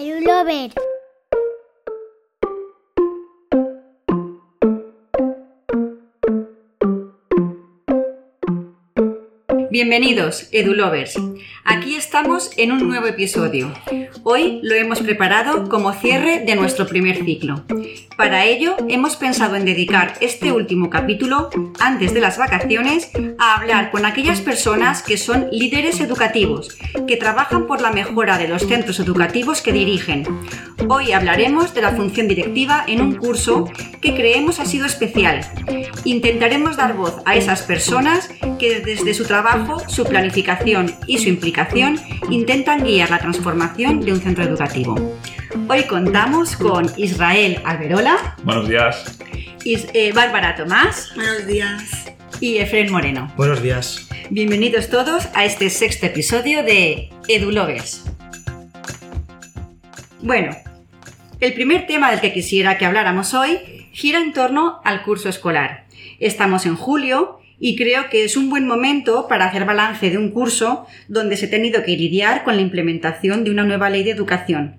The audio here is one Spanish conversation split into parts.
Edulover. Bienvenidos, EduLovers. Aquí estamos en un nuevo episodio. Hoy lo hemos preparado como cierre de nuestro primer ciclo. Para ello, hemos pensado en dedicar este último capítulo, antes de las vacaciones, a hablar con aquellas personas que son líderes educativos, que trabajan por la mejora de los centros educativos que dirigen. Hoy hablaremos de la función directiva en un curso que creemos ha sido especial. Intentaremos dar voz a esas personas que desde su trabajo, su planificación y su implicación intentan guiar la transformación de un centro educativo. Hoy contamos con Israel Alberola. Buenos días. Eh, Bárbara Tomás. Buenos días. Y Efren Moreno. Buenos días. Bienvenidos todos a este sexto episodio de EduLovers. Bueno, el primer tema del que quisiera que habláramos hoy gira en torno al curso escolar. Estamos en julio y creo que es un buen momento para hacer balance de un curso donde se ha tenido que lidiar con la implementación de una nueva ley de educación.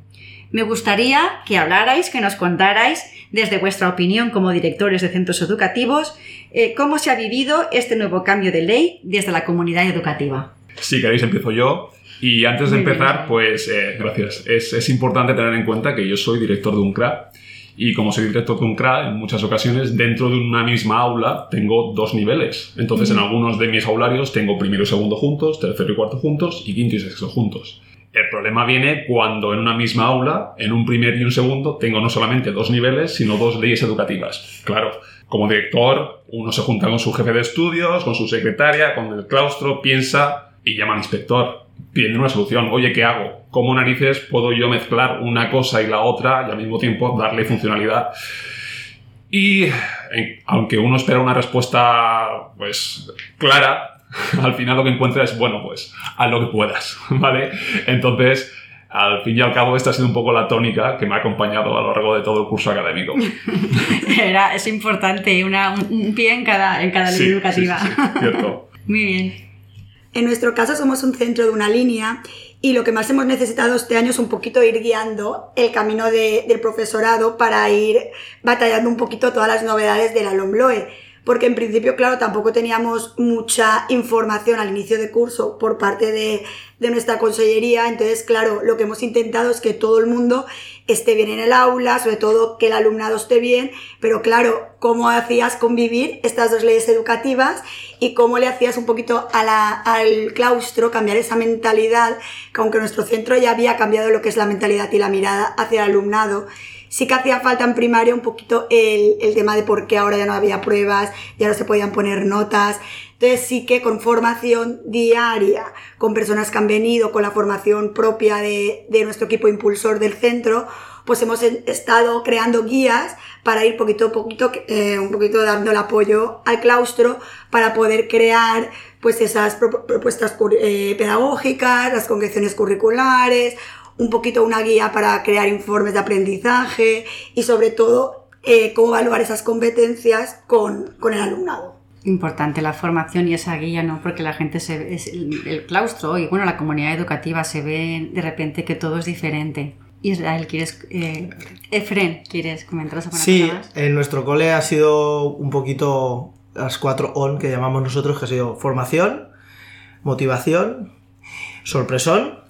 Me gustaría que hablarais, que nos contarais, desde vuestra opinión como directores de centros educativos, eh, cómo se ha vivido este nuevo cambio de ley desde la comunidad educativa. Si queréis, empiezo yo. Y antes de empezar, pues, eh, gracias. Es, es, importante tener en cuenta que yo soy director de un CRA y como soy director de un CRA, en muchas ocasiones, dentro de una misma aula, tengo dos niveles. Entonces, en algunos de mis aularios tengo primero y segundo juntos, tercero y cuarto juntos y quinto y sexto juntos. El problema viene cuando en una misma aula, en un primer y un segundo, tengo no solamente dos niveles, sino dos leyes educativas. Claro, como director, uno se junta con su jefe de estudios, con su secretaria, con el claustro, piensa y llama al inspector. Pide una solución. Oye, ¿qué hago? ¿Cómo narices puedo yo mezclar una cosa y la otra y al mismo tiempo darle funcionalidad? Y aunque uno espera una respuesta pues clara, al final lo que encuentras es, bueno, pues haz lo que puedas, ¿vale? Entonces, al fin y al cabo, esta ha sido un poco la tónica que me ha acompañado a lo largo de todo el curso académico. Era, es importante, una, un pie en cada, en cada línea educativa. Sí, sí, cierto. Muy bien. En nuestro caso somos un centro de una línea y lo que más hemos necesitado este año es un poquito ir guiando el camino de, del profesorado para ir batallando un poquito todas las novedades de la LOMBLOE porque en principio, claro, tampoco teníamos mucha información al inicio de curso por parte de, de, nuestra consellería, entonces, claro, lo que hemos intentado es que todo el mundo esté bien en el aula, sobre todo que el alumnado esté bien, pero claro, cómo hacías convivir estas dos leyes educativas y cómo le hacías un poquito al claustro cambiar esa mentalidad, que aunque nuestro centro ya había cambiado lo que es la mentalidad y la mirada hacia el alumnado, sí que hacía falta en primaria un poquito el, el tema de por qué ahora ya no había pruebas, ya no se podían poner notas. Entonces sí que con formación diaria, con personas que han venido, con la formación propia de, de nuestro equipo impulsor del centro, pues hemos estado creando guías para ir poquito a poquito, eh, un poquito dando el apoyo al claustro para poder crear pues esas propuestas eh, pedagógicas, las congresiones curriculares, un poquito una guía para crear informes de aprendizaje y sobre todo eh, cómo evaluar esas competencias con, con, el alumnado. Importante la formación y esa guía, ¿no? Porque la gente se es el, el, claustro y bueno, la comunidad educativa se ve de repente que todo es diferente. Israel, ¿quieres, eh, Efren, ¿quieres comentar sobre Sí, en nuestro cole ha sido un poquito las cuatro ON que llamamos nosotros, que ha sido formación, motivación, sorpresón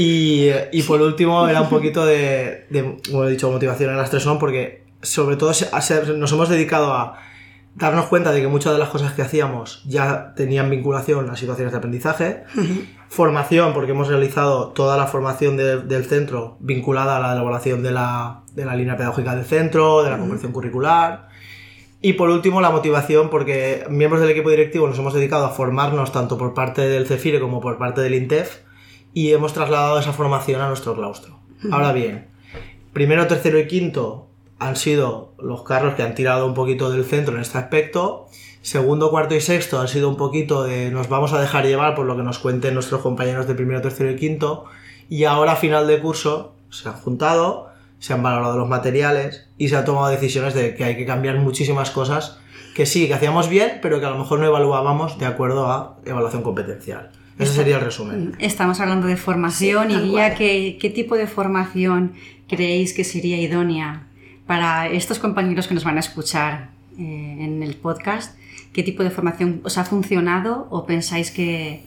y, y, por último era un poquito de, de, como he dicho, motivación en las tres son porque sobre todo nos hemos dedicado a darnos cuenta de que muchas de las cosas que hacíamos ya tenían vinculación a situaciones de aprendizaje. Uh -huh. Formación, porque hemos realizado toda la formación de, del centro vinculada a la elaboración de la, de la línea pedagógica del centro, de la conversión uh -huh. curricular. Y por último, la motivación, porque miembros del equipo directivo nos hemos dedicado a formarnos tanto por parte del CEFIRE como por parte del INTEF y hemos trasladado esa formación a nuestro claustro. Ahora bien, primero, tercero y quinto han sido los carros que han tirado un poquito del centro en este aspecto. Segundo, cuarto y sexto han sido un poquito de nos vamos a dejar llevar por lo que nos cuenten nuestros compañeros de primero, tercero y quinto. Y ahora, a final de curso, se han juntado, se han valorado los materiales y se han tomado decisiones de que hay que cambiar muchísimas cosas que sí, que hacíamos bien, pero que a lo mejor no evaluábamos de acuerdo a evaluación competencial. Ese sería el resumen. Estamos hablando de formación Sí, y guía. ¿qué, qué tipo de formación creéis que sería idónea para estos compañeros que nos van a escuchar eh, en el podcast? ¿Qué tipo de formación os ha funcionado o pensáis que,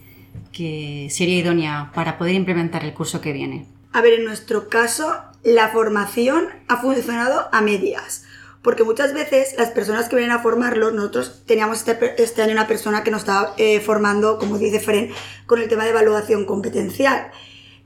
que sería idónea para poder implementar el curso que viene? A ver, en nuestro caso, la formación ha funcionado a medias. Porque muchas veces las personas que vienen a formarlos, nosotros teníamos este, este año una persona que nos estaba eh, formando, como dice Fren, con el tema de evaluación competencial.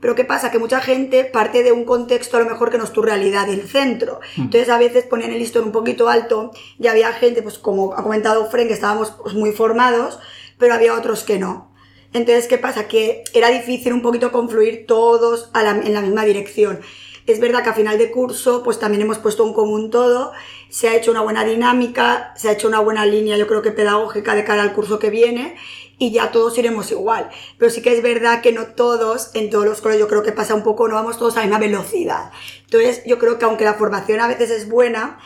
Pero ¿qué pasa? Que mucha gente parte de un contexto a lo mejor que no es tu realidad del centro. Entonces a veces ponían el listón un poquito alto y había gente, pues como ha comentado Fren, que estábamos pues, muy formados, pero había otros que no. Entonces, ¿qué pasa? Que era difícil un poquito confluir todos a la- en la misma dirección. Es verdad que a final de curso, pues también hemos puesto en común todo, se ha hecho una buena dinámica, se ha hecho una buena línea, yo creo que pedagógica de cara al curso que viene, y ya todos iremos igual. Pero sí que es verdad que no todos, en todos los colegios, yo creo que pasa un poco, no vamos todos a la misma velocidad. Entonces, yo creo que aunque la formación a veces es buena,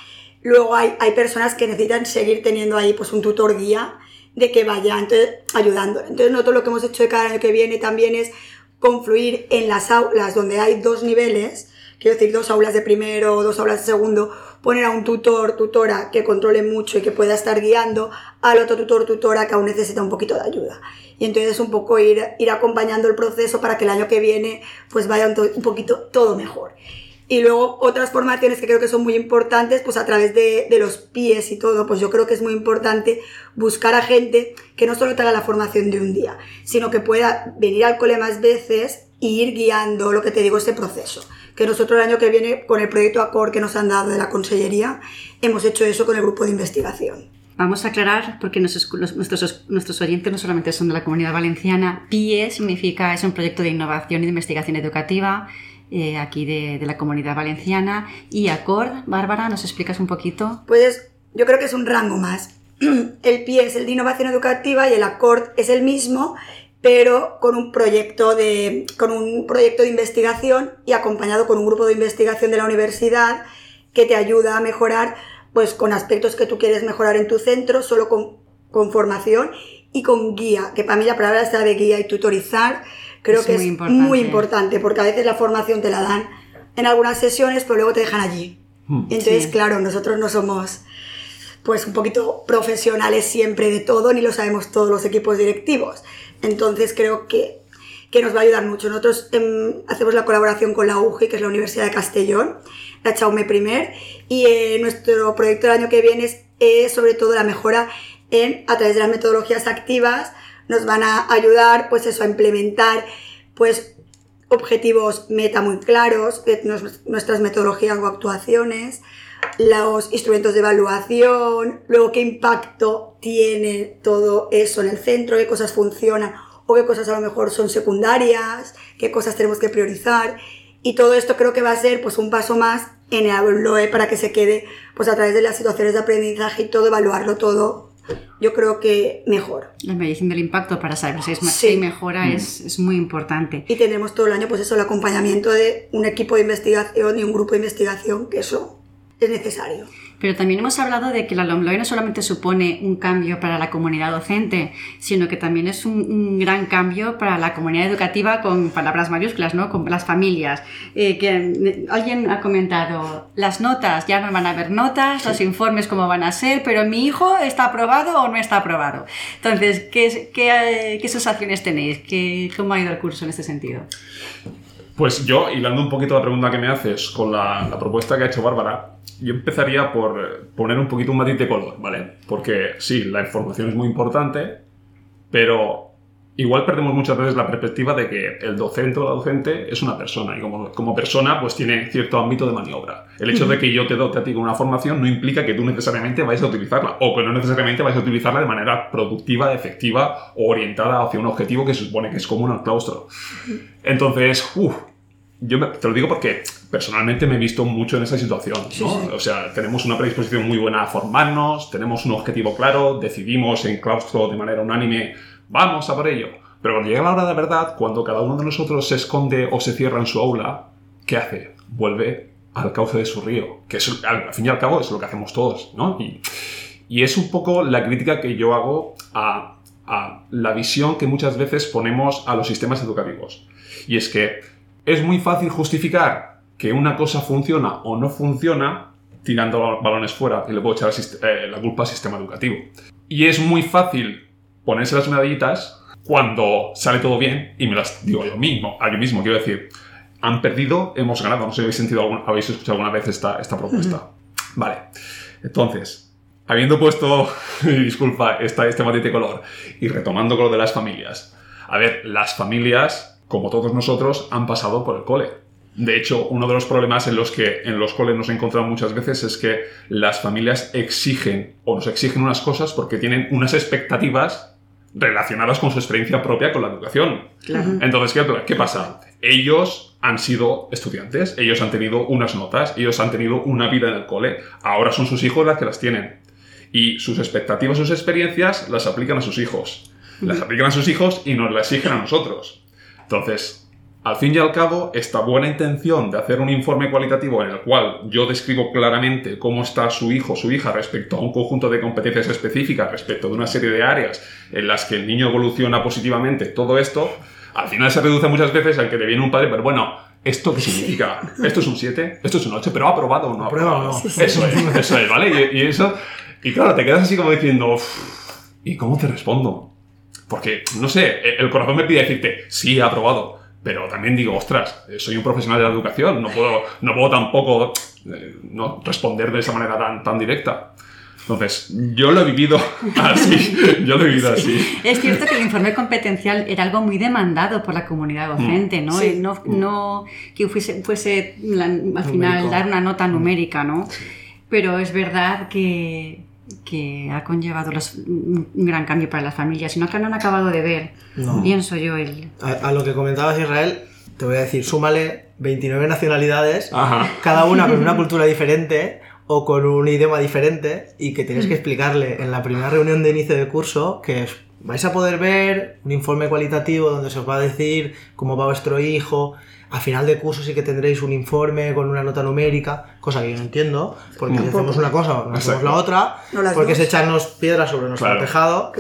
luego hay, hay personas que necesitan seguir teniendo ahí pues un tutor guía de que vaya entonces, ayudando. Entonces nosotros lo que hemos hecho de cada año que viene también es confluir en las aulas donde hay dos niveles, quiero decir dos aulas de primero dos aulas de segundo, poner a un tutor, tutora que controle mucho y que pueda estar guiando al otro tutor, tutora que aún necesita un poquito de ayuda. Y entonces un poco ir, ir acompañando el proceso para que el año que viene pues vaya un, to- un poquito todo mejor. Y luego otras formaciones que creo que son muy importantes, pues a través de, de los pies y todo, pues yo creo que es muy importante buscar a gente que no solo te haga la formación de un día, sino que pueda venir al cole más veces e ir guiando lo que te digo, ese proceso. Que nosotros el año que viene, con el proyecto ACOR que nos han dado de la Consellería, hemos hecho eso con el grupo de investigación. Vamos a aclarar, porque nuestros, nuestros oyentes no solamente son de la comunidad valenciana, PIE significa, es un proyecto de innovación y de investigación educativa eh, aquí de, de la comunidad valenciana. Y ACORD, Bárbara, ¿nos explicas un poquito? Pues yo creo que es un rango más. El PIE es el de innovación educativa y el ACORD es el mismo, pero con un proyecto de, con un proyecto de investigación y acompañado con un grupo de investigación de la universidad que te ayuda a mejorar pues con aspectos que tú quieres mejorar en tu centro, solo con, con formación y con guía, que para mí la palabra está de guía y tutorizar, creo Es que muy es importante. muy importante, porque a veces la formación te la dan en algunas sesiones, pero luego te dejan allí. Y entonces, Sí. claro, nosotros no somos pues un poquito profesionales siempre de todo, ni lo sabemos todos los equipos directivos. Entonces creo que, que nos va a ayudar mucho. Nosotros em, hacemos la colaboración con la UGI, que es la Universidad de Castellón, la Chaume Primer, y eh, nuestro proyecto del año que viene es eh, sobre todo la mejora en, a través de las metodologías activas, nos van a ayudar pues eso, a implementar pues objetivos meta muy claros, nos- nuestras metodologías o actuaciones, los instrumentos de evaluación, luego qué impacto tiene todo eso en el centro, qué cosas funcionan o qué cosas a lo mejor son secundarias, qué cosas tenemos que priorizar. Y todo esto creo que va a ser pues un paso más en el ABLOE para que se quede pues a través de las situaciones de aprendizaje y todo, evaluarlo todo, yo creo que mejor. La medición del impacto para saber si, es, Sí. si mejora es, es muy importante. Y tendremos todo el año pues eso, el acompañamiento de un equipo de investigación y un grupo de investigación, que eso es necesario. Pero también hemos hablado de que la LOMLOE no solamente supone un cambio para la comunidad docente, sino que también es un, un gran cambio para la comunidad educativa con palabras mayúsculas, ¿no? Con las familias. Eh, que eh, alguien ha comentado, las notas, ya no van a haber notas, los informes cómo van a ser, pero mi hijo está aprobado o no está aprobado. Entonces, ¿qué, qué, eh, qué sensaciones tenéis? ¿Qué, ¿Cómo ha ido el curso en este sentido? Pues yo, hilando un poquito la pregunta que me haces con la, la propuesta que ha hecho Bárbara, yo empezaría por poner un poquito un matiz de color, ¿vale? Porque sí, la información es muy importante, pero igual perdemos muchas veces la perspectiva de que el docente o la docente es una persona y como, como persona pues tiene cierto ámbito de maniobra. El hecho de que yo te dote a ti con una formación no implica que tú necesariamente vayas a utilizarla o que no necesariamente vayas a utilizarla de manera productiva, efectiva o orientada hacia un objetivo que se supone que es común al claustro. Entonces, uff, yo me- te lo digo porque personalmente me he visto mucho en esa situación, ¿no? O sea, tenemos una predisposición muy buena a formarnos, tenemos un objetivo claro, decidimos en claustro de manera unánime, vamos a por ello. Pero cuando llega la hora de verdad, cuando cada uno de nosotros se esconde o se cierra en su aula, ¿qué hace? Vuelve al cauce de su río, que es, al fin y al cabo es lo que hacemos todos, ¿no? Y, y es un poco la crítica que yo hago a, a la visión que muchas veces ponemos a los sistemas educativos. Y es que es muy fácil justificar que una cosa funciona o no funciona tirando balones fuera y le puedo echar eh, la culpa al sistema educativo. Y es muy fácil ponerse las medallitas cuando sale todo bien y me las digo yo mismo, a yo mismo, quiero decir, han perdido, hemos ganado. No sé si habéis sentido, habéis escuchado alguna vez esta, esta propuesta. Vale. Entonces, habiendo puesto, disculpa, esta, este matiz de color y retomando con lo de las familias. A ver, las familias, como todos nosotros, han pasado por el cole. De hecho, uno de los problemas en los que en los coles nos encontramos muchas veces es que las familias exigen o nos exigen unas cosas porque tienen unas expectativas relacionadas con su experiencia propia con la educación. Entonces, ¿qué, ¿qué pasa? Ellos han sido estudiantes, ellos han tenido unas notas, ellos han tenido una vida en el cole, ahora son sus hijos las que las tienen. Y sus expectativas, sus experiencias las aplican a sus hijos. Las aplican a sus hijos y nos las exigen a nosotros. Entonces, al fin y al cabo, esta buena intención de hacer un informe cualitativo en el cual yo describo claramente cómo está su hijo o su hija respecto a un conjunto de competencias específicas, respecto de una serie de áreas en las que el niño evoluciona positivamente, todo esto, al final se reduce muchas veces al que te viene un padre, pero bueno, ¿esto qué significa? ¿Esto es un 7? ¿Esto es un 8? ¿Pero ha aprobado o no ha aprobado? Eso es, eso es, ¿vale? Y, eso, y claro, te quedas así como diciendo, ¿y cómo te respondo? Porque, no sé, el corazón me pide decirte, sí, ha aprobado pero también digo, ostras, soy un profesional de la educación, no puedo, no puedo tampoco eh, no responder de esa manera tan, tan directa. Entonces, yo lo he vivido así, yo lo he vivido así. Es cierto que el informe competencial era algo muy demandado por la comunidad docente, ¿no? no, no, que fuese, fuese al final dar una nota numérica, ¿no? Pero es verdad que, que ha conllevado un gran cambio para las familias, sino que no han acabado de ver, pienso yo. El... A, lo que comentabas, Israel, te voy a decir, súmale 29 nacionalidades, cada una con una cultura diferente o con un idioma diferente y que tienes que explicarle en la primera reunión de inicio de curso que vais a poder ver un informe cualitativo donde se os va a decir cómo va vuestro hijo, a final de curso sí que tendréis un informe con una nota numérica, cosa que yo no entiendo, porque si hacemos una cosa no hacemos la otra, porque es echarnos piedras sobre nuestro tejado.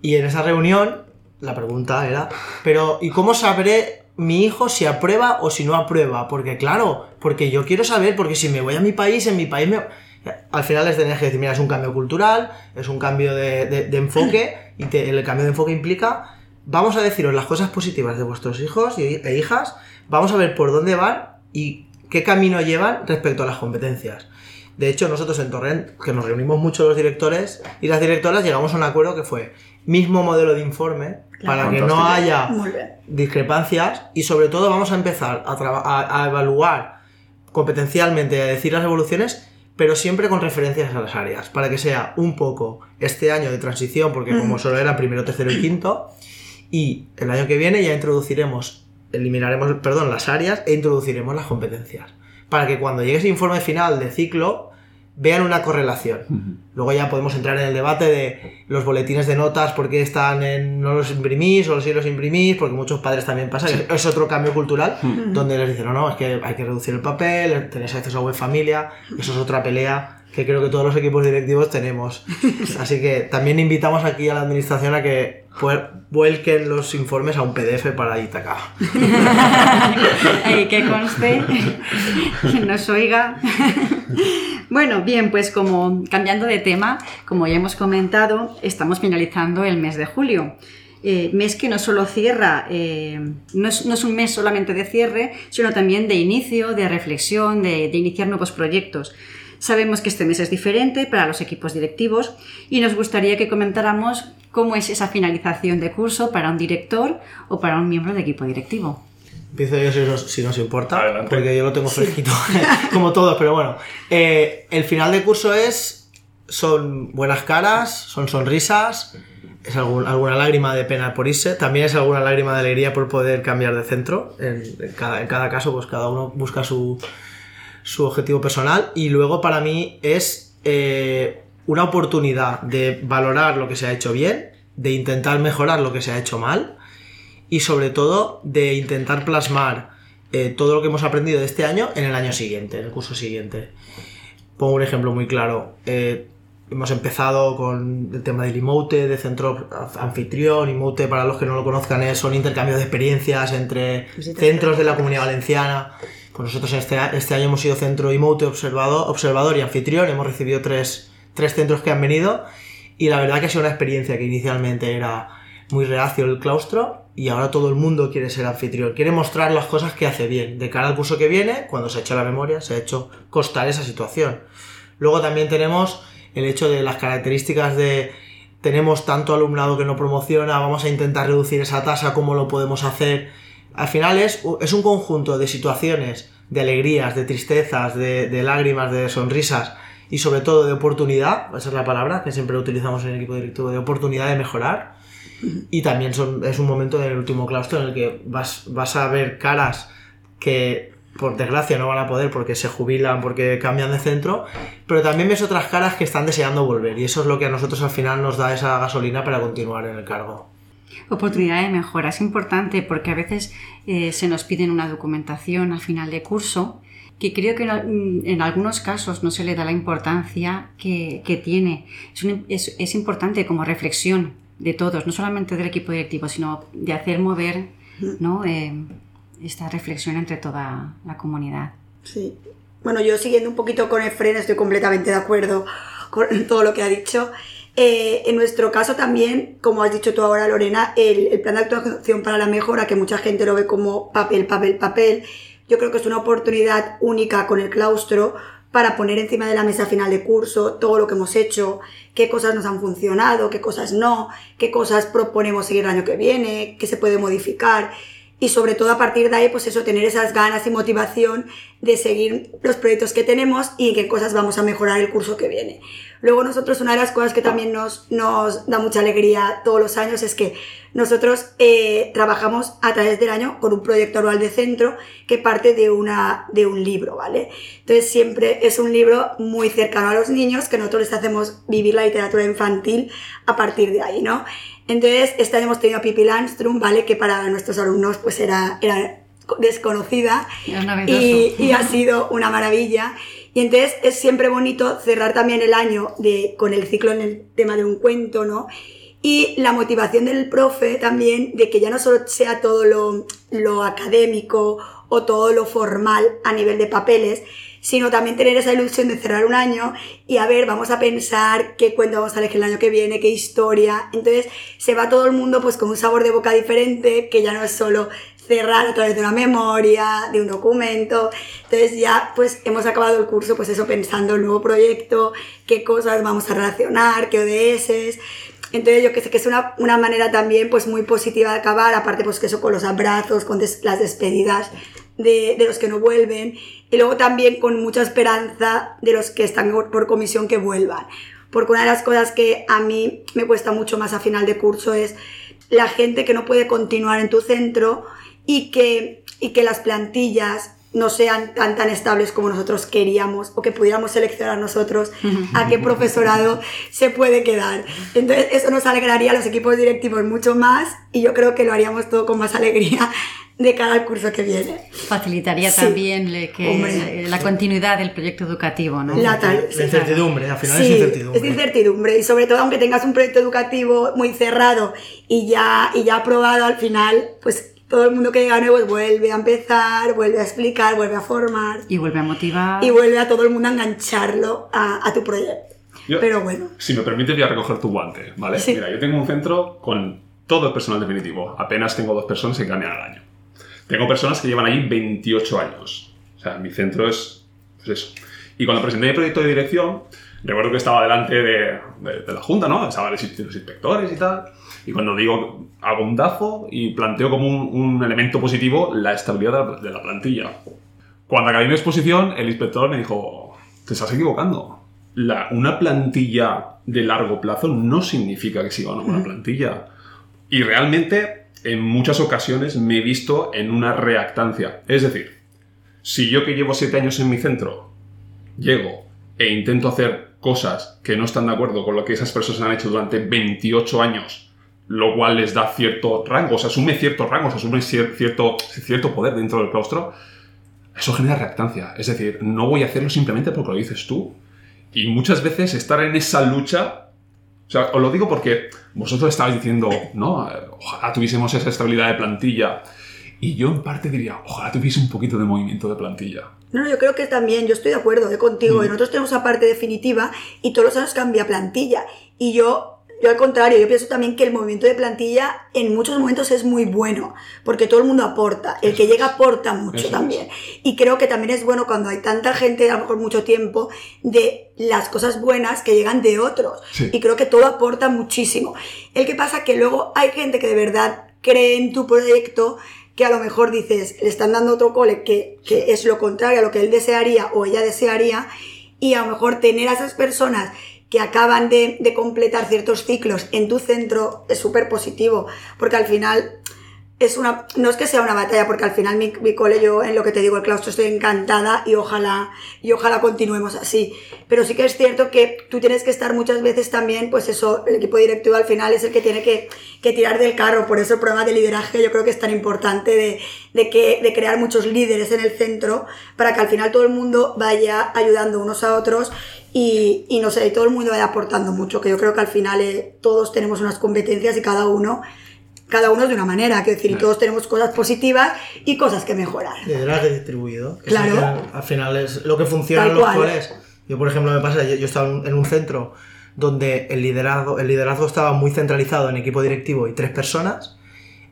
Y en esa reunión la pregunta era, pero ¿y cómo sabré mi hijo si aprueba o si no aprueba? Porque claro, porque yo quiero saber, porque si me voy a mi país, en mi país me... Al final les tenéis que decir, mira, es un cambio cultural, es un cambio de, enfoque, y el cambio de enfoque implica, vamos a deciros las cosas positivas de vuestros hijos e hijas, vamos a ver por dónde van y qué camino llevan respecto a las competencias. De hecho, nosotros en Torrent, que nos reunimos mucho los directores y las directoras, llegamos a un acuerdo que fue mismo modelo de informe para que no haya discrepancias y sobre todo vamos a empezar a, evaluar competencialmente, a decir las evoluciones, pero siempre con referencias a las áreas, para que sea un poco este año de transición, porque como solo era primero, tercero y quinto, y el año que viene ya introduciremos eliminaremos, perdón, las áreas e introduciremos las competencias. Para que cuando llegue ese informe final de ciclo, vean una correlación. Luego ya podemos entrar en el debate de los boletines de notas, por qué están en, no los imprimís o si los imprimís, porque muchos padres también pasa, es otro cambio cultural, donde les dicen, no, no, es que hay que reducir el papel, tenéis acceso a web familia, eso es otra pelea que creo que todos los equipos directivos tenemos. Así que también invitamos aquí a la administración a que vuelquen los informes a un PDF para Itaca. y que conste, que nos oiga. Bueno, bien, pues como cambiando de tema, como ya hemos comentado, estamos finalizando el mes de julio. Eh, mes que no solo cierra, eh, no, es, un mes solamente de cierre, sino también de inicio, de reflexión, de iniciar nuevos proyectos. Sabemos que este mes es diferente para los equipos directivos y nos gustaría que comentáramos cómo es esa finalización de curso para un director o para un miembro de equipo directivo. Empiezo yo si nos, si nos importa, porque yo lo tengo fresquito, como todos, pero bueno. Eh, el final de curso es, son buenas caras, son sonrisas, es alguna lágrima de pena por irse, también es alguna lágrima de alegría por poder cambiar de centro. En, cada, en cada caso, pues cada uno busca su, su objetivo personal y luego para mí es eh, una oportunidad de valorar lo que se ha hecho bien, de intentar mejorar lo que se ha hecho mal y sobre todo de intentar plasmar eh, todo lo que hemos aprendido de este año en el año siguiente, en el curso siguiente. Pongo un ejemplo muy claro. Eh, hemos empezado con el tema del emote, de centro anfitrión. Emote, para los que no lo conozcan, es, son intercambios de experiencias entre Visitas centros de la comunidad valenciana. Pues nosotros este, este año hemos sido centro emote, observador, observador y anfitrión. Hemos recibido tres, tres centros que han venido. Y la verdad que ha sido una experiencia que inicialmente era muy reacio el claustro y ahora todo el mundo quiere ser anfitrión, quiere mostrar las cosas que hace bien. De cara al curso que viene, cuando se ha hecho la memoria, se ha hecho costar esa situación. Luego también tenemos el hecho de las características de tenemos tanto alumnado que no promociona, vamos a intentar reducir esa tasa, cómo lo podemos hacer. Al final es, es un conjunto de situaciones, de alegrías, de tristezas, de, lágrimas, de sonrisas y sobre todo de oportunidad, esa es la palabra que siempre utilizamos en el equipo directivo, de oportunidad de mejorar. Y también son, es un momento en el último claustro en el que vas, vas a ver caras que por desgracia no van a poder porque se jubilan, porque cambian de centro, pero también ves otras caras que están deseando volver y eso es lo que a nosotros al final nos da esa gasolina para continuar en el cargo. Oportunidad de mejora es importante porque a veces eh, se nos piden una documentación al final de curso que creo que en algunos casos no se le da la importancia que, tiene. Es importante como reflexión de todos, no solamente del equipo directivo, sino de hacer mover ¿no? Eh, esta reflexión entre toda la comunidad. Sí. Bueno, yo siguiendo un poquito con Efren, estoy completamente de acuerdo con todo lo que ha dicho. Eh, en nuestro caso también, como has dicho tú ahora, Lorena, el, el plan de actuación para la mejora, que mucha gente lo ve como papel, papel, papel, yo creo que es una oportunidad única con el claustro para poner encima de la mesa final de curso todo lo que hemos hecho, qué cosas nos han funcionado, qué cosas no, qué cosas proponemos seguir el año que viene, qué se puede modificar y sobre todo a partir de ahí, pues eso, tener esas ganas y motivación de seguir los proyectos que tenemos y en qué cosas vamos a mejorar el curso que viene. Luego nosotros una de las cosas que también nos, nos da mucha alegría todos los años es que nosotros eh, trabajamos a través del año con un proyecto anual de centro que parte de, una, de un libro, ¿vale? Entonces siempre es un libro muy cercano a los niños que nosotros les hacemos vivir la literatura infantil a partir de ahí, ¿no? Entonces, este año hemos tenido a Pippi Landstrom, ¿vale? Que para nuestros alumnos pues era, era desconocida y, y ha sido una maravilla. Y entonces es siempre bonito cerrar también el año de, con el ciclo en el tema de un cuento, ¿no? Y la motivación del profe también de que ya no solo sea todo lo, lo académico o todo lo formal a nivel de papeles, sino también tener esa ilusión de cerrar un año y a ver, vamos a pensar qué cuento vamos a elegir el año que viene, qué historia. Entonces se va todo el mundo pues con un sabor de boca diferente, que ya no es solo cerrar a través de una memoria, de un documento. Entonces ya pues hemos acabado el curso pues eso pensando el nuevo proyecto, qué cosas vamos a relacionar, qué ODS. Entonces yo que sé que es una, una manera también pues muy positiva de acabar, aparte pues que eso con los abrazos, con las despedidas de, de los que no vuelven y luego también con mucha esperanza de los que están por comisión que vuelvan. Porque una de las cosas que a mí me cuesta mucho más a final de curso es la gente que no puede continuar en tu centro y que, y que las plantillas no sean tan tan estables como nosotros queríamos o que pudiéramos seleccionar nosotros a qué profesorado se puede quedar. Entonces eso nos alegraría a los equipos directivos mucho más y yo creo que lo haríamos todo con más alegría de cara al curso que viene. Facilitaría Sí. también le- que, Hombre. eh, la continuidad del proyecto educativo, ¿no? La tal- La incertidumbre, al final Sí, es incertidumbre. es incertidumbre y sobre todo aunque tengas un proyecto educativo muy cerrado y ya, y ya aprobado al final, pues todo el mundo que llega nuevo vuelve a empezar, vuelve a explicar, vuelve a formar Y vuelve a motivar. y vuelve a todo el mundo a engancharlo a, a tu proyecto. Yo- Pero bueno, Si me permites, voy a recoger tu guante, ¿vale? Sí. Mira, yo tengo un centro con todo el personal definitivo. Apenas tengo dos personas que cambian al año. Tengo personas que llevan allí 28 años. O sea, mi centro es pues eso. Y cuando presenté mi proyecto de dirección, recuerdo que estaba delante de, de- de la Junta, ¿no? Estaban los ins- los inspectores y tal. Y cuando digo, hago un DAFO y planteo como un, un elemento positivo la estabilidad de la, plantilla. Cuando acabé mi exposición, el inspector me dijo, te estás equivocando. La- una plantilla de largo plazo no significa que siga una buena plantilla. Y realmente, en muchas ocasiones me he visto en una reactancia. Es decir, si yo que llevo siete años en mi centro, llego e intento hacer cosas que no están de acuerdo con lo que esas personas han hecho durante 28 años, lo cual les da cierto rango, se asume ciertos rangos, se asume cier- cierto, cierto poder dentro del claustro, eso genera reactancia. Es decir, no voy a hacerlo simplemente porque lo dices tú. Y muchas veces estar en esa lucha, o sea, os lo digo porque vosotros estabais diciendo, no, ojalá tuviésemos esa estabilidad de plantilla. Y yo en parte diría, ojalá tuviese un poquito de movimiento de plantilla. No, no, yo creo que también, yo estoy de acuerdo eh, contigo. Mm. Y nosotros tenemos una parte definitiva y todos los años cambia plantilla. Y yo, yo al contrario, yo pienso también que el movimiento de plantilla en muchos momentos es muy bueno, porque todo el mundo aporta. El que llega aporta mucho también. Y creo que también es bueno cuando hay tanta gente, a lo mejor mucho tiempo, de las cosas buenas que llegan de otros. Sí. Y creo que todo aporta muchísimo. El que pasa que luego hay gente que de verdad cree en tu proyecto que a lo mejor dices, le están dando otro cole que, que es lo contrario a lo que él desearía o ella desearía, y a lo mejor tener a esas personas que acaban de, de completar ciertos ciclos en tu centro es súper positivo, porque al final es una, no es que sea una batalla, porque al final mi, mi cole, yo en lo que te digo, el claustro, estoy encantada y ojalá, y ojalá continuemos así. Pero sí que es cierto que tú tienes que estar muchas veces también, pues eso, el equipo directivo al final es el que tiene que, que tirar del carro. Por eso el programa de liderazgo yo creo que es tan importante de, de, que, de crear muchos líderes en el centro para que al final todo el mundo vaya ayudando unos a otros y, y no sé, y todo el mundo vaya aportando mucho, que yo creo que al final eh, todos tenemos unas competencias y cada uno cada uno de una manera, quiero decir, y todos tenemos cosas positivas y cosas que mejorar. Liderazgo distribuido. que Claro. es al final- al final es lo que funciona en los cual. coles. Yo, por ejemplo, me pasa, yo, yo estaba en un centro donde el liderazgo, el liderazgo estaba muy centralizado en equipo directivo y tres personas.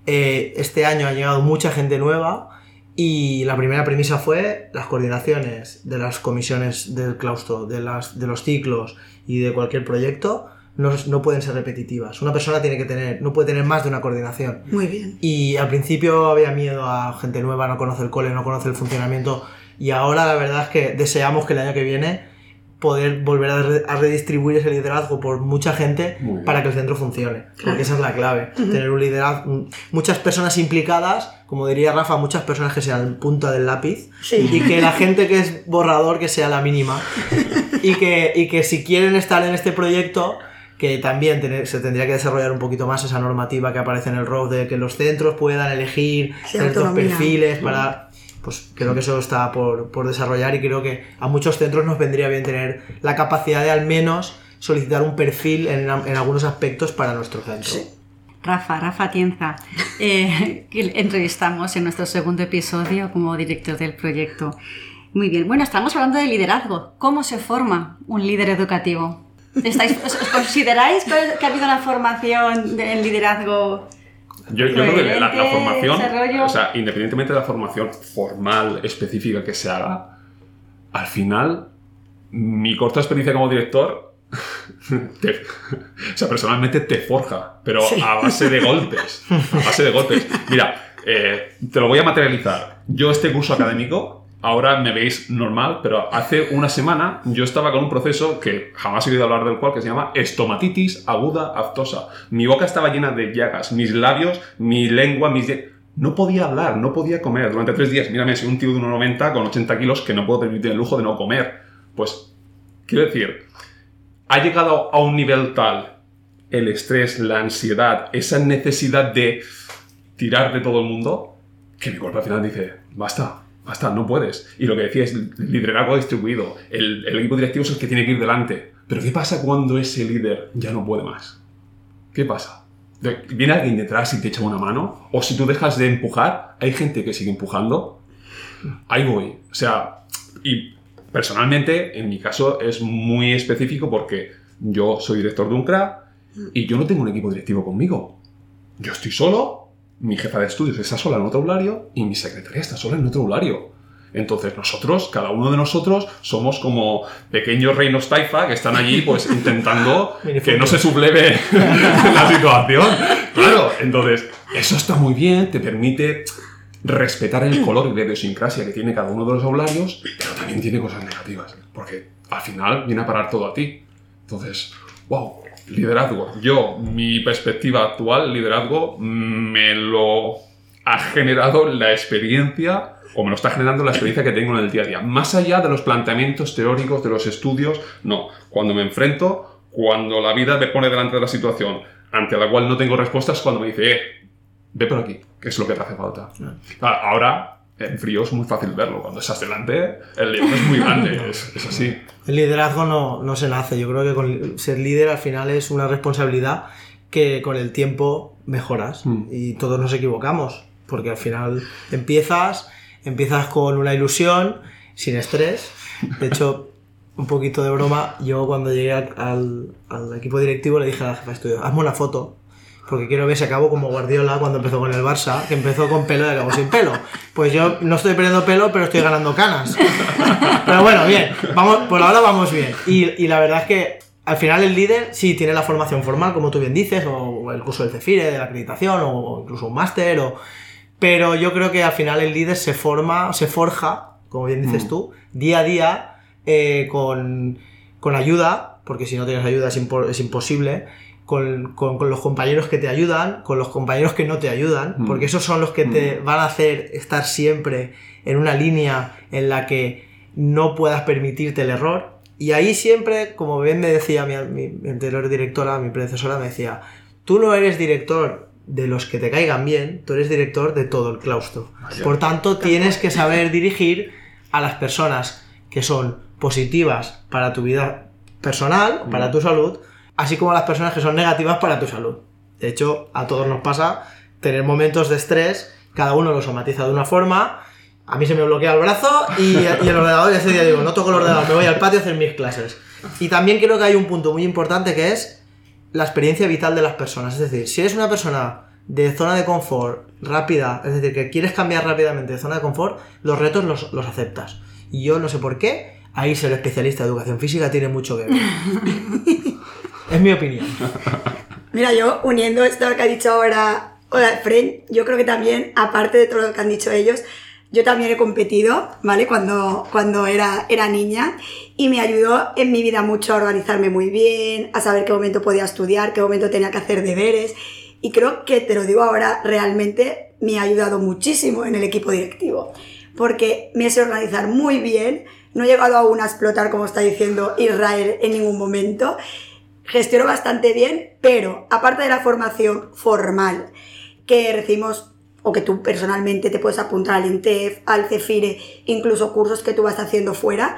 Eh, este año ha llegado mucha gente nueva y la primera premisa fue las coordinaciones de las comisiones del claustro, de, las, de los ciclos y de cualquier proyecto no, no pueden ser repetitivas. Una persona tiene que tener, no puede tener más de una coordinación. Muy bien. Y al principio había miedo a gente nueva, no conoce el cole, no conoce el funcionamiento. Y ahora la verdad es que deseamos que el año que viene poder volver a, re- a redistribuir ese liderazgo por mucha gente para que el centro funcione. Porque esa es la clave. Tener un liderazgo, muchas personas implicadas, como diría Rafa, muchas personas que sean punta del lápiz. Sí. Y que la gente que es borrador que sea la mínima. y, que, y que si quieren estar en este proyecto que también tener- se tendría que desarrollar un poquito más esa normativa que aparece en el ROV de que los centros puedan elegir Sí, ciertos autonomía. perfiles para... Pues creo que eso está por, por desarrollar y creo que a muchos centros nos vendría bien tener la capacidad de al menos solicitar un perfil en, en algunos aspectos para nuestro centro. Rafa, Rafa Tienza, eh, que entrevistamos en nuestro segundo episodio como director del proyecto. Muy bien, bueno, estamos hablando de liderazgo. ¿Cómo se forma un líder educativo? ¿Estáis, os, os consideráis que ha habido una formación de- en liderazgo? Yo, yo creo que la, la formación, desarrollo. o sea, independientemente de la formación formal, específica que se haga, al final, mi corta experiencia como director, te- o sea, personalmente te forja, pero a base de golpes, a base de golpes. Mira, eh, te lo voy a materializar. Yo este curso académico, ahora me veis normal, pero hace una semana yo estaba con un proceso que jamás he oído hablar del cual, que se llama estomatitis aguda aftosa. Mi boca estaba llena de llagas, mis labios, mi lengua, mis... No podía hablar, no podía comer durante tres días. Mírame, soy un tío de 1,90 con 80 kilos que no puedo permitir el lujo de no comer. Pues, quiero decir, ha llegado a un nivel tal el estrés, la ansiedad, esa necesidad de tirar de todo el mundo, que mi cuerpo al final dice, basta, basta, no puedes. Y lo que decía es liderazgo distribuido. El, equipo directivo es el que tiene que ir delante. Pero ¿qué pasa cuando ese líder ya no puede más? ¿Qué pasa? ¿Viene alguien detrás y te echa una mano? ¿O si tú dejas de empujar, hay gente que sigue empujando? Ahí voy. O sea, y personalmente, en mi caso, es muy específico porque yo soy director de un CRA y yo no tengo un equipo directivo conmigo. Yo estoy solo, mi jefa de estudios está sola en otro aulario y mi secretaria está sola en otro aulario. Entonces nosotros, cada uno de nosotros, somos como pequeños reinos taifa que están allí pues intentando que no se subleve la situación. Claro, entonces eso está muy bien, te permite respetar el color y la idiosincrasia que tiene cada uno de los aularios, pero también tiene cosas negativas, porque al final viene a parar todo a ti. Entonces, wow, liderazgo. Yo, mi perspectiva actual, liderazgo, me lo ha generado la experiencia, o me lo está generando la experiencia que tengo en el día a día. Más allá de los planteamientos teóricos, de los estudios, no. Cuando me enfrento, cuando la vida me pone delante de la situación ante la cual no tengo respuestas, cuando me dice, eh, ve por aquí, que es lo que te hace falta. Claro, ahora en frío es muy fácil verlo. Cuando estás delante, el león es muy grande, es, es así. El liderazgo no, no se nace. Yo creo que con ser líder al final es una responsabilidad que con el tiempo mejoras. Mm. Y todos nos equivocamos. Porque al final empiezas, empiezas con una ilusión, sin estrés. De hecho, un poquito de broma, yo cuando llegué al, al- al equipo directivo le dije a la jefa de estudio, hazme una foto. Porque quiero ver si acabo como Guardiola cuando empezó con el Barça, que empezó con pelo y acabó sin pelo. Pues yo no estoy perdiendo pelo, pero estoy ganando canas. Pero bueno, bien, vamos, por ahora vamos bien. Y, y la verdad es que al final el líder sí tiene la formación formal, como tú bien dices, o el curso del CEFIRE, de la acreditación, o incluso un máster, o... pero yo creo que al final el líder se forma, se forja, como bien dices Mm. tú, día a día, eh, con, con ayuda, porque si no tienes ayuda es, impo- es imposible, con, con- con los compañeros que te ayudan, con los compañeros que no te ayudan, Mm. porque esos son los que te van a hacer estar siempre en una línea en la que no puedas permitirte el error. Y ahí siempre, como bien me decía mi, anterior directora, mi predecesora, me decía, tú no eres director de los que te caigan bien, tú eres director de todo el claustro. Vaya. Por tanto, tienes que saber dirigir a las personas que son positivas para tu vida personal, para tu salud, así como las personas que son negativas para tu salud. De hecho, a todos nos pasa tener momentos de estrés, cada uno lo somatiza de una forma. A mí se me bloquea el brazo y, y el ordenador, y ese día digo, no toco el ordenador, me voy al patio a hacer mis clases. Y también creo que hay un punto muy importante que es la experiencia vital de las personas. Es decir, si eres una persona de zona de confort rápida, es decir, que quieres cambiar rápidamente de zona de confort, los retos los, los aceptas. Y yo no sé por qué, ahí ser especialista de educación física tiene mucho que ver. es mi opinión. Mira, yo uniendo esto que ha dicho ahora Fren, yo creo que también, aparte de todo lo que han dicho ellos, yo también he competido, ¿vale? Cuando, cuando era, era niña y me ayudó en mi vida mucho a organizarme muy bien, a saber qué momento podía estudiar, qué momento tenía que hacer deberes y creo que, te lo digo ahora, realmente me ha ayudado muchísimo en el equipo directivo porque me sé organizar muy bien, no he llegado aún a explotar, como está diciendo Israel, en ningún momento gestiono bastante bien, pero aparte de la formación formal que recibimos o que tú personalmente te puedes apuntar al INTEF, al CEFIRE, incluso cursos que tú vas haciendo fuera,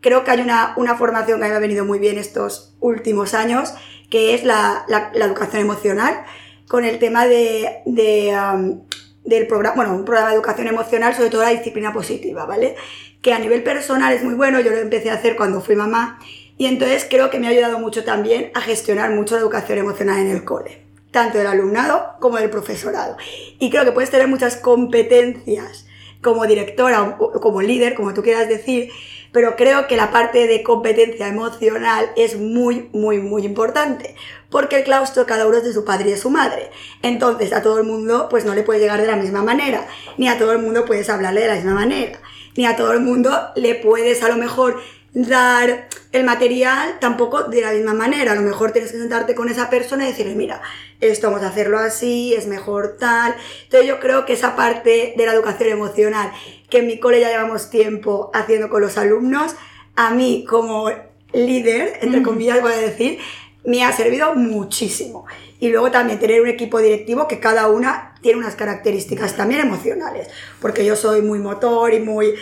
creo que hay una, una formación que a mí me ha venido muy bien estos últimos años, que es la, la- educación emocional, con el tema de, de, del programa, bueno, un programa de educación emocional, sobre todo la disciplina positiva, ¿vale? Que a nivel personal es muy bueno, yo lo empecé a hacer cuando fui mamá, y entonces creo que me ha ayudado mucho también a gestionar mucho la educación emocional en el cole, tanto del alumnado como del profesorado. Y creo que puedes tener muchas competencias como directora o como líder, como tú quieras decir, pero creo que la parte de competencia emocional es muy, muy, muy importante, porque el claustro cada uno es de su padre y de su madre. Entonces a todo el mundo pues no le puedes llegar de la misma manera, ni a todo el mundo puedes hablarle de la misma manera, ni a todo el mundo le puedes a lo mejor dar el material tampoco de la misma manera. A lo mejor tienes que sentarte con esa persona y decirle, mira, esto vamos a hacerlo así, es mejor tal. Entonces yo creo que esa parte de la educación emocional, que en mi cole ya llevamos tiempo haciendo con los alumnos, a mí como líder, entre comillas voy a decir, me ha servido muchísimo. Y luego también tener un equipo directivo que cada una tiene unas características también emocionales, porque yo soy muy motor y muy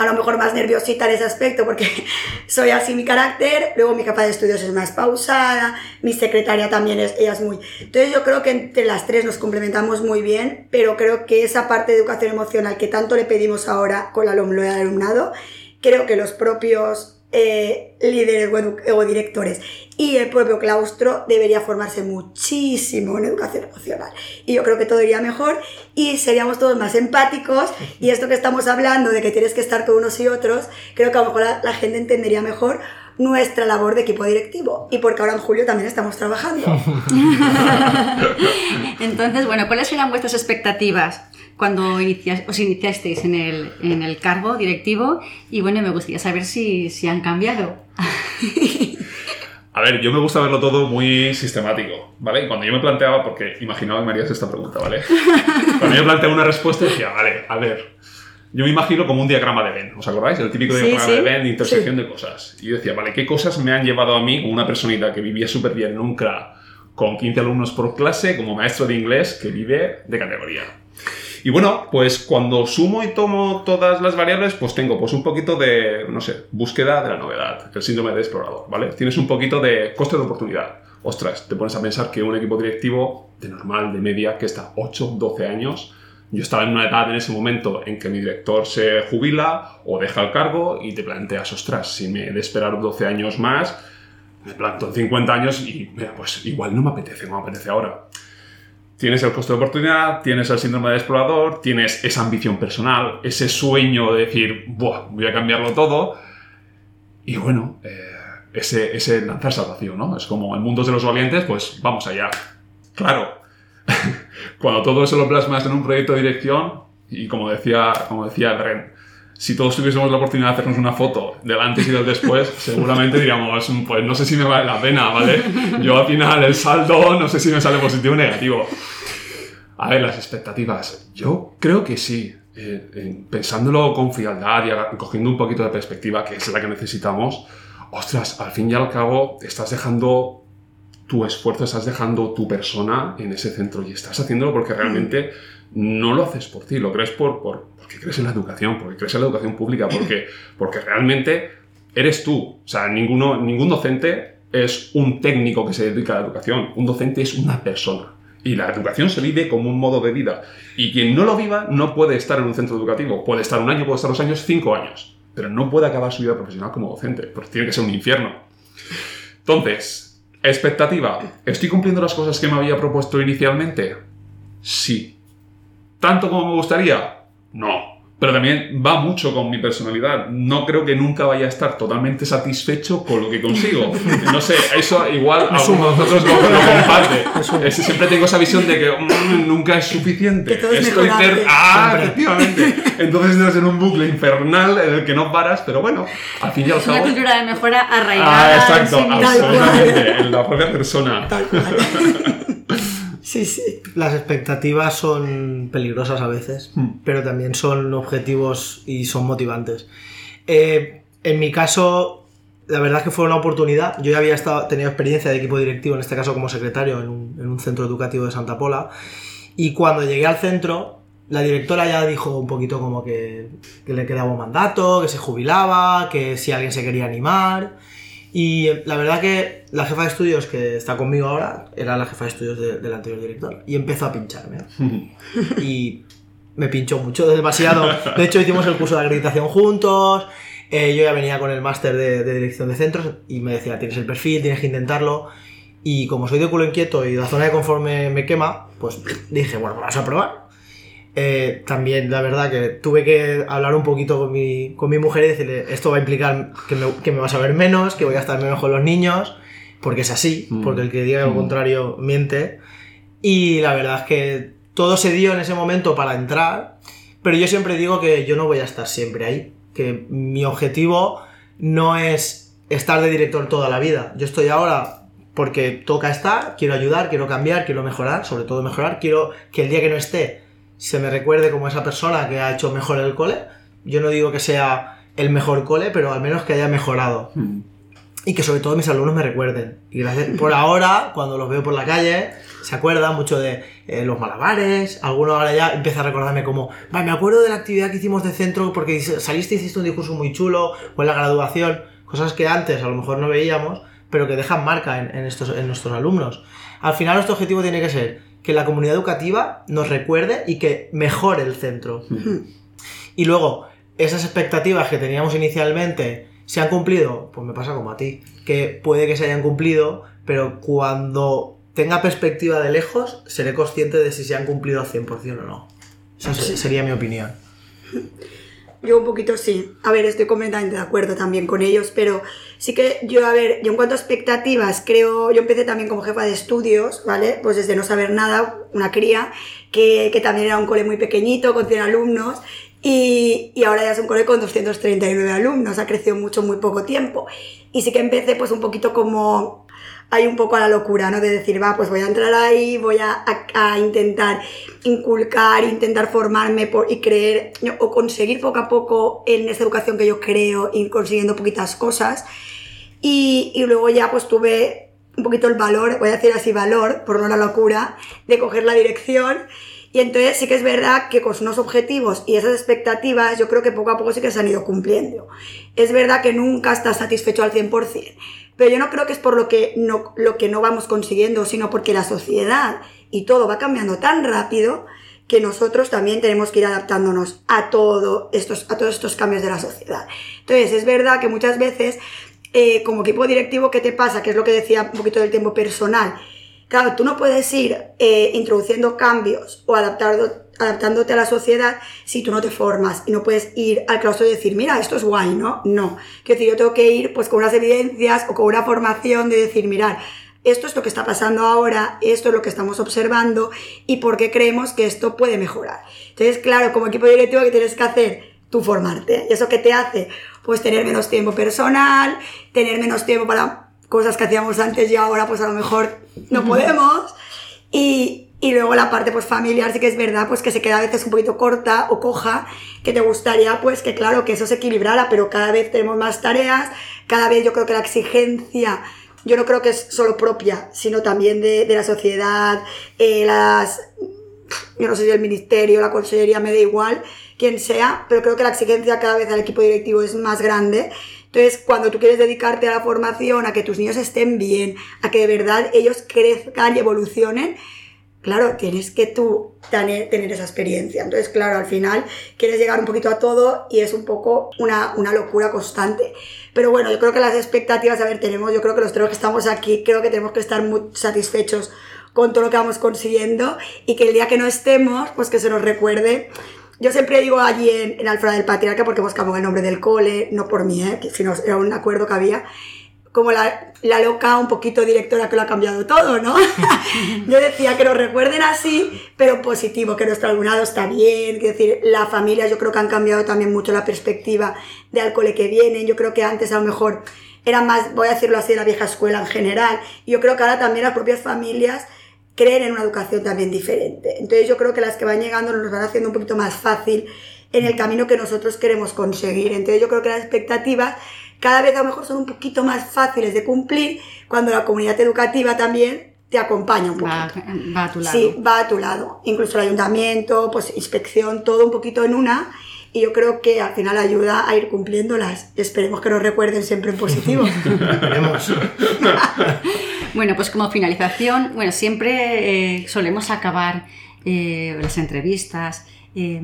a lo mejor más nerviosita en ese aspecto porque soy así mi carácter, luego mi capa de estudios es más pausada, mi secretaria también es, ella es muy... Entonces yo creo que entre las tres nos complementamos muy bien, pero creo que esa parte de educación emocional que tanto le pedimos ahora con la y el alumnado, creo que los propios eh, líderes o, directores y el propio claustro debería formarse muchísimo en educación emocional. Y yo creo que todo iría mejor y seríamos todos más empáticos y esto que estamos hablando de que tienes que estar con unos y otros, creo que a lo mejor la, la gente entendería mejor nuestra labor de equipo directivo y porque ahora en julio también estamos trabajando. Entonces, bueno, ¿cuáles eran vuestras expectativas cuando inicia- os iniciasteis en el, en el cargo directivo? Y bueno, me gustaría saber si, si han cambiado. A ver, yo me gusta verlo todo muy sistemático, ¿vale? Y cuando yo me planteaba, porque imaginaba que me harías esta pregunta, ¿vale? Cuando yo planteaba una respuesta decía, vale, a ver, yo me imagino como un diagrama de Venn, ¿os acordáis? El típico Sí, diagrama sí. de Venn intersección de cosas. Y yo decía, vale, ¿qué cosas me han llevado a mí, como una personita que vivía súper bien en un CRA, con 15 alumnos por clase, como maestro de inglés que vive de categoría? Y bueno, pues cuando sumo y tomo todas las variables, pues tengo pues un poquito de, no sé, búsqueda de la novedad, el síndrome de explorador, ¿vale? Tienes un poquito de coste de oportunidad. Ostras, te pones a pensar que un equipo directivo de normal, de media, que está 8, 12 años, yo estaba en una edad en ese momento en que mi director se jubila o deja el cargo y te planteas, ostras, si me he de esperar 12 años más, me planto en 50 años y mira, pues igual no me apetece, no me apetece ahora. Tienes el costo de oportunidad, tienes el síndrome de explorador, tienes esa ambición personal, ese sueño de decir, Buah, voy a cambiarlo todo. Y bueno, eh, ese, ese lanzarse al vacío, ¿no? Es como el mundo de los valientes, pues vamos allá. Claro, cuando todo eso lo plasmas en un proyecto de dirección, y como decía, como decía Ren, si todos tuviésemos la oportunidad de hacernos una foto del antes y del después, seguramente diríamos, pues no sé si me vale la pena, ¿vale? Yo al final el saldo no sé si me sale positivo o negativo. A ver, las expectativas. Yo creo que sí. Eh, pensándolo con frialdad y cogiendo un poquito de perspectiva, que es la que necesitamos, ostras, al fin y al cabo estás dejando tu esfuerzo, estás dejando tu persona en ese centro y estás haciéndolo porque realmente no lo haces por ti, lo crees por, por, porque crees en la educación, porque crees en la educación pública, porque, porque realmente eres tú. O sea, ninguno, ningún docente es un técnico que se dedica a la educación, un docente es una persona. Y la educación se vive como un modo de vida. Y quien no lo viva no puede estar en un centro educativo. Puede estar un año, puede estar dos años, cinco años. Pero no puede acabar su vida profesional como docente, porque tiene que ser un infierno. Entonces, expectativa. ¿Estoy cumpliendo las cosas que me había propuesto inicialmente? Sí. ¿Tanto como me gustaría? No. Pero también va mucho con mi personalidad. No creo que nunca vaya a estar totalmente satisfecho con lo que consigo. No sé, eso igual a nosotros lo, lo comparte. siempre tengo esa visión de que mm, nunca es suficiente. Estoy ter Ah, efectivamente. Entonces entras en un bucle infernal en el que no paras, pero bueno, al fin y al cabo. Una cultura de mejora arraigada. Ah, exacto, absolutamente. En la propia persona. Tal cual. Sí, sí. Las expectativas son peligrosas a veces, pero también son objetivos y son motivantes. Eh, en mi caso, la verdad es que fue una oportunidad. Yo ya había estado, tenido experiencia de equipo directivo, en este caso como secretario, en un, en un centro educativo de Santa Pola. Y cuando llegué al centro, la directora ya dijo un poquito como que, que le quedaba un mandato, que se jubilaba, que si alguien se quería animar. Y la verdad que la jefa de estudios que está conmigo ahora era la jefa de estudios de- del anterior director y empezó a pincharme. y me pinchó mucho, demasiado. De hecho, hicimos el curso de acreditación juntos. eh, yo ya venía con el máster de, de dirección de centros y me decía, tienes el perfil, tienes que intentarlo. Y como soy de culo inquieto y la zona de confort me, me quema, pues dije, bueno, vamos a probar. Eh, también, la verdad, que tuve que hablar un poquito con mi, con mi mujer y decirle, esto va a implicar que me, que me vas a ver menos, que voy a estar menos con los niños, porque es así, Mm. porque el que diga lo Mm. contrario miente. Y la verdad es que todo se dio en ese momento para entrar, pero yo siempre digo que yo no voy a estar siempre ahí, que mi objetivo no es estar de director toda la vida. Yo estoy ahora porque toca estar, quiero ayudar, quiero cambiar, quiero mejorar, sobre todo mejorar, quiero que el día que no esté se me recuerde como esa persona que ha hecho mejor el cole. Yo no digo que sea el mejor cole, pero al menos que haya mejorado. Y que sobre todo mis alumnos me recuerden. Y gracias, por ahora, cuando los veo por la calle, se acuerdan mucho de eh, los malabares. Alguno ahora ya empieza a recordarme como, "Va, me acuerdo de la actividad que hicimos de centro porque saliste y hiciste un discurso muy chulo, o en la graduación, cosas que antes a lo mejor no veíamos, pero que dejan marca en, en estos, en nuestros alumnos. Al final nuestro objetivo tiene que ser que la comunidad educativa nos recuerde y que mejore el centro. Y luego, esas expectativas que teníamos inicialmente se han cumplido, pues me pasa como a ti, que puede que se hayan cumplido, pero cuando tenga perspectiva de lejos, seré consciente de si se han cumplido al 100% o no. Esa se- sería mi opinión. Yo un poquito sí. A ver, estoy completamente de acuerdo también con ellos, pero sí que yo, a ver, yo en cuanto a expectativas, creo, yo empecé también como jefa de estudios, ¿vale? Pues desde no saber nada, una cría, que, que también era un cole muy pequeñito, con 100 alumnos, y, y ahora ya es un cole con 239 alumnos, ha crecido mucho en muy poco tiempo. Y sí que empecé pues un poquito como hay un poco a la locura, ¿no? De decir, va, pues voy a entrar ahí, voy a, a- a intentar inculcar, intentar formarme por, y creer, ¿no? o conseguir poco a poco en esa educación que yo creo, ir consiguiendo poquitas cosas. Y, y luego ya pues tuve un poquito el valor, voy a decir así valor, por no la locura, de coger la dirección Y entonces sí que es verdad que con unos objetivos y esas expectativas yo creo que poco a poco sí que se han ido cumpliendo. Es verdad que nunca estás satisfecho al 100%, pero yo no creo que es por lo que no, lo que no vamos consiguiendo, sino porque la sociedad y todo va cambiando tan rápido que nosotros también tenemos que ir adaptándonos a, todo estos, a todos estos cambios de la sociedad. Entonces, es verdad que muchas veces, eh, como equipo directivo, ¿qué te pasa? Que es lo que decía un poquito del tiempo personal. Claro, tú no puedes ir eh, introduciendo cambios o adaptándote a la sociedad si tú no te formas y no puedes ir al claustro y decir, mira, esto es guay, ¿no? No. Quiero decir, yo tengo que ir pues con unas evidencias o con una formación de decir, mirar, esto es lo que está pasando ahora, esto es lo que estamos observando y por qué creemos que esto puede mejorar. Entonces, claro, como equipo directivo, ¿qué tienes que hacer? Tú formarte. ¿Y eso qué te hace? Pues tener menos tiempo personal, tener menos tiempo para cosas que hacíamos antes y ahora pues a lo mejor no podemos. Y, y luego la parte pues familiar sí que es verdad pues que se queda a veces un poquito corta o coja, que te gustaría pues que claro que eso se equilibrara, pero cada vez tenemos más tareas, cada vez yo creo que la exigencia yo no creo que es solo propia, sino también de, la sociedad, eh, las, yo no sé si el ministerio, la consellería, me da igual, quien sea, pero creo que la exigencia cada vez al equipo directivo es más grande. Entonces, cuando tú quieres dedicarte a la formación, a que tus niños estén bien, a que de verdad ellos crezcan y evolucionen, claro, tienes que tú tener, esa experiencia. Entonces, claro, al final quieres llegar un poquito a todo y es un poco una, una, locura constante. Pero bueno, yo creo que las expectativas, a ver, tenemos, yo creo que los tres que estamos aquí, creo que tenemos que estar muy satisfechos con todo lo que vamos consiguiendo y que el día que no estemos, pues que se nos recuerde. Yo siempre digo allí en, en Alfred del Patriarca, porque cambiado el nombre del cole, no por mí, ¿eh? sino era un acuerdo que había, como la, la, loca, un poquito directora que lo ha cambiado todo, ¿no? Yo decía que nos recuerden así, pero positivo, que nuestro alumnado está bien, es decir, la familia yo creo que han cambiado también mucho la perspectiva de al cole que vienen, yo creo que antes a lo mejor era más, voy a decirlo así, de la vieja escuela en general, y yo creo que ahora también las propias familias creen en una educación también diferente. Entonces yo creo que las que van llegando nos van haciendo un poquito más fácil en el camino que nosotros queremos conseguir. Entonces yo creo que las expectativas cada vez a lo mejor son un poquito más fáciles de cumplir cuando la comunidad educativa también te acompaña un poquito. Va, a tu lado. Sí, va a tu lado. Incluso el ayuntamiento, pues inspección, todo un poquito en una. Y yo creo que al final ayuda a ir cumpliéndolas. Esperemos que nos recuerden siempre en positivo. bueno, pues como finalización, bueno, siempre eh, solemos acabar eh, las entrevistas eh,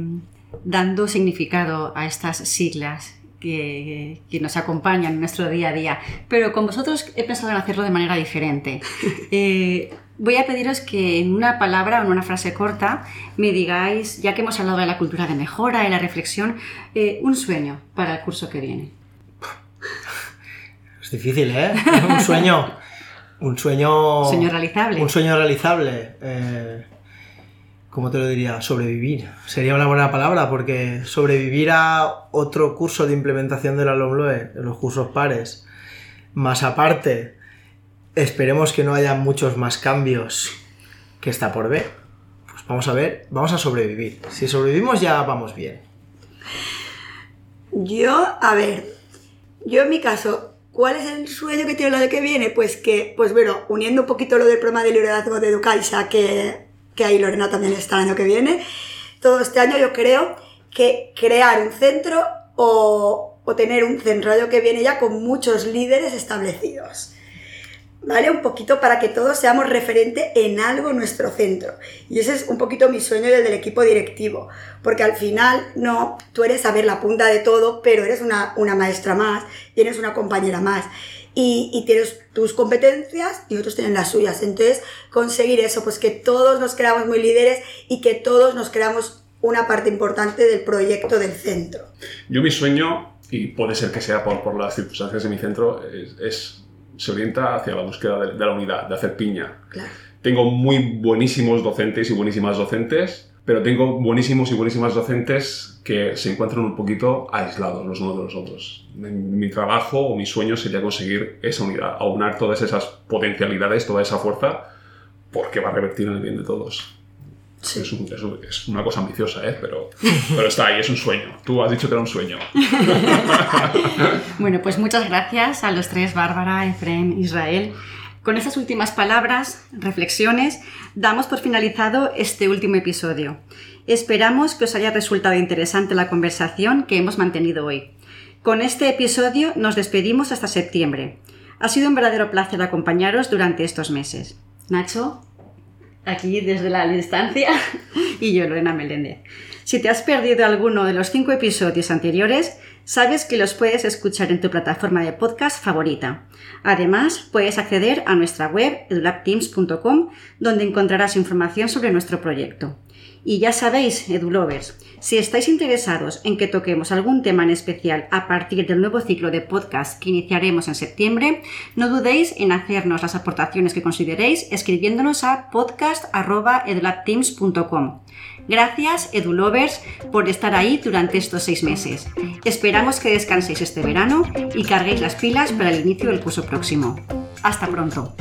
dando significado a estas siglas que, nos acompañan en nuestro día a día. Pero con vosotros he pensado en hacerlo de manera diferente. Eh, voy a pediros que en una palabra o en una frase corta me digáis, ya que hemos hablado de la cultura de mejora y la reflexión, eh, un sueño para el curso que viene. Es difícil, ¿eh? Un sueño. Un sueño. Sueño realizable. Un sueño realizable. Eh, ¿cómo te lo diría? Sobrevivir. Sería una buena palabra porque sobrevivir a otro curso de implementación de la LOMLOE, los cursos pares, más aparte, esperemos que no haya muchos más cambios que está por ver. Pues vamos a ver, vamos a sobrevivir. Si sobrevivimos ya vamos bien. Yo, a ver, yo en mi caso, ¿Cuál es el sueño que tiene el año que viene? Pues que, pues bueno, uniendo un poquito lo del programa de liderazgo de Educaisa, que que ahí Lorena también está el año que viene. Todo este año yo creo que crear un centro o, o tener un centro el año que viene ya con muchos líderes establecidos. ¿Vale? Un poquito para que todos seamos referente en algo en nuestro centro. Y ese es un poquito mi sueño y el del equipo directivo. Porque al final, no, tú eres a ver la punta de todo, pero eres una, una maestra más y eres una compañera más y, tienes tus competencias y otros tienen las suyas. Entonces, conseguir eso, pues que todos nos creamos muy líderes y que todos nos creamos una parte importante del proyecto del centro. Yo mi sueño, y puede ser que sea por, por las circunstancias de mi centro, es, se orienta hacia la búsqueda de, de, la unidad, de hacer piña. Claro. Tengo muy buenísimos docentes y buenísimas docentes pero tengo buenísimos y buenísimas docentes que se encuentran un poquito aislados los unos de los otros. Mi trabajo o mi sueño sería conseguir esa unidad, aunar todas esas potencialidades, toda esa fuerza, porque va a revertir en el bien de todos. Es, es, una cosa ambiciosa, ¿eh? pero, pero está ahí, es un sueño. Tú has dicho que era un sueño. bueno, pues muchas gracias a los tres, Bárbara, Efraín, Israel Con estas últimas palabras, reflexiones, damos por finalizado este último episodio. Esperamos que os haya resultado interesante la conversación que hemos mantenido hoy. Con este episodio nos despedimos hasta septiembre. Ha sido un verdadero placer acompañaros durante estos meses. Nacho, aquí desde la distancia, y yo, Lorena Meléndez. Si te has perdido alguno de los cinco episodios anteriores, sabes que los puedes escuchar en tu plataforma de podcast favorita. Además, puedes acceder a nuestra web edulabteams.com donde encontrarás información sobre nuestro proyecto. Y ya sabéis, EduLovers, si estáis interesados en que toquemos algún tema en especial a partir del nuevo ciclo de podcast que iniciaremos en septiembre, no dudéis en hacernos las aportaciones que consideréis escribiéndonos a podcast.edulabteams.com. Gracias, EduLovers, por estar ahí durante estos seis meses. Esperamos que descanséis este verano y carguéis las pilas para el inicio del curso próximo. Hasta pronto.